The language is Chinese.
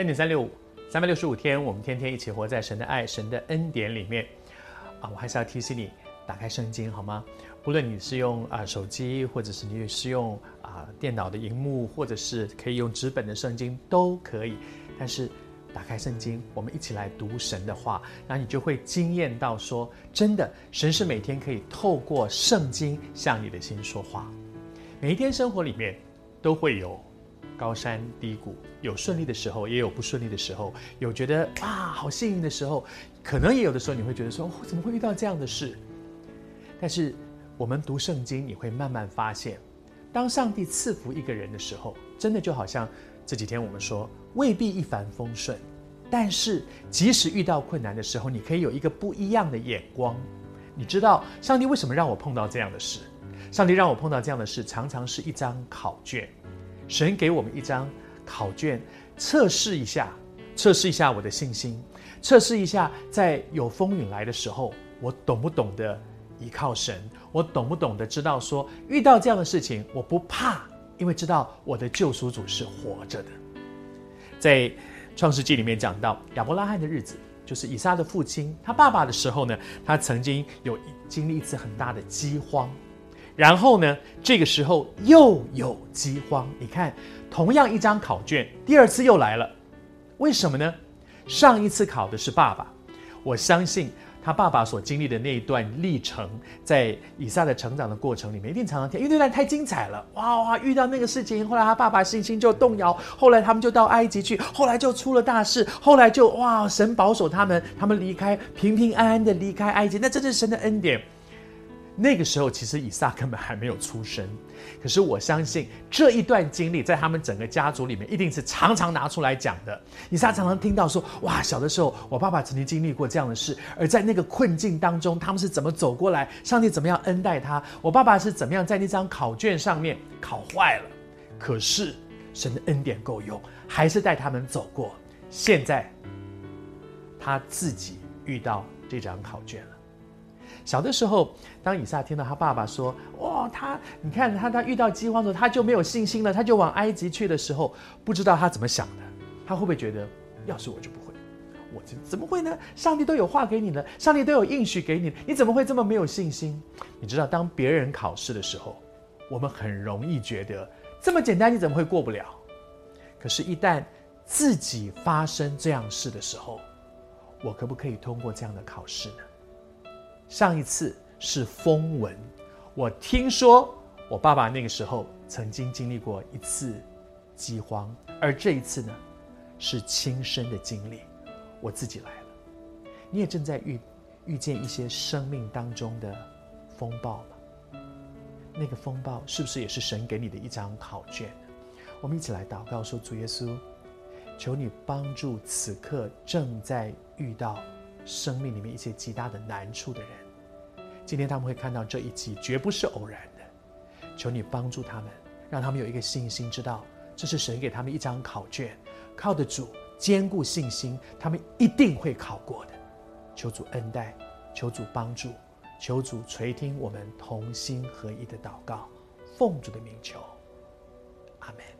恩典三六五，三百六十五天，我们天天一起活在神的爱、神的恩典里面。啊，我还是要提醒你，打开圣经好吗？无论你是用啊手机，或者是你是用啊电脑的荧幕，或者是可以用纸本的圣经都可以。但是打开圣经，我们一起来读神的话，那你就会惊艳到说，真的，神是每天可以透过圣经向你的心说话。每一天生活里面都会有。高山低谷，有顺利的时候，也有不顺利的时候，有觉得啊好幸运的时候，可能也有的时候你会觉得说，哦，怎么会遇到这样的事？但是我们读圣经，你会慢慢发现，当上帝赐福一个人的时候，真的就好像这几天我们说，未必一帆风顺，但是即使遇到困难的时候，你可以有一个不一样的眼光。你知道上帝为什么让我碰到这样的事？上帝让我碰到这样的事，常常是一张考卷。神给我们一张考卷，测试一下，测试一下我的信心，测试一下在有风雨来的时候，我懂不懂得依靠神，我懂不懂得知道说遇到这样的事情我不怕，因为知道我的救赎主是活着的。在创世纪里面讲到亚伯拉罕的日子，就是以撒的父亲，他爸爸的时候呢，他曾经有经历一次很大的饥荒。然后呢，这个时候又有饥荒。你看，同样一张考卷，第二次又来了。为什么呢？上一次考的是爸爸，我相信他爸爸所经历的那一段历程，在以撒的成长的过程里面，一定常常听，因为那段太精彩了。哇哇，遇到那个事情，后来他爸爸信心就动摇，后来他们就到埃及去，后来就出了大事，后来就哇，神保守他们，他们离开，平平安安的离开埃及，那这是神的恩典。那个时候，其实以撒根本还没有出生，可是我相信这一段经历在他们整个家族里面一定是常常拿出来讲的。以撒常常听到说：“哇，小的时候我爸爸曾经经历过这样的事，而在那个困境当中，他们是怎么走过来？上帝怎么样恩待他？我爸爸是怎么样在那张考卷上面考坏了？可是神的恩典够用，还是带他们走过。现在他自己遇到这张考卷了。”小的时候，当以撒听到他爸爸说：“哇，他你看他他遇到饥荒的时候，他就没有信心了，他就往埃及去的时候，不知道他怎么想的。他会不会觉得，要是我就不会，我这怎么会呢？上帝都有话给你了，上帝都有应许给你，你怎么会这么没有信心？你知道，当别人考试的时候，我们很容易觉得这么简单，你怎么会过不了？可是，一旦自己发生这样事的时候，我可不可以通过这样的考试呢？”上一次是风闻，我听说我爸爸那个时候曾经经历过一次饥荒，而这一次呢，是亲身的经历，我自己来了。你也正在遇遇见一些生命当中的风暴吗？那个风暴是不是也是神给你的一张考卷？我们一起来祷告说：主耶稣，求你帮助此刻正在遇到。生命里面一些极大的难处的人，今天他们会看到这一集，绝不是偶然的。求你帮助他们，让他们有一个信心，知道这是神给他们一张考卷，靠得住，坚固信心，他们一定会考过的。求主恩待，求主帮助，求主垂听我们同心合一的祷告，奉主的名求，阿门。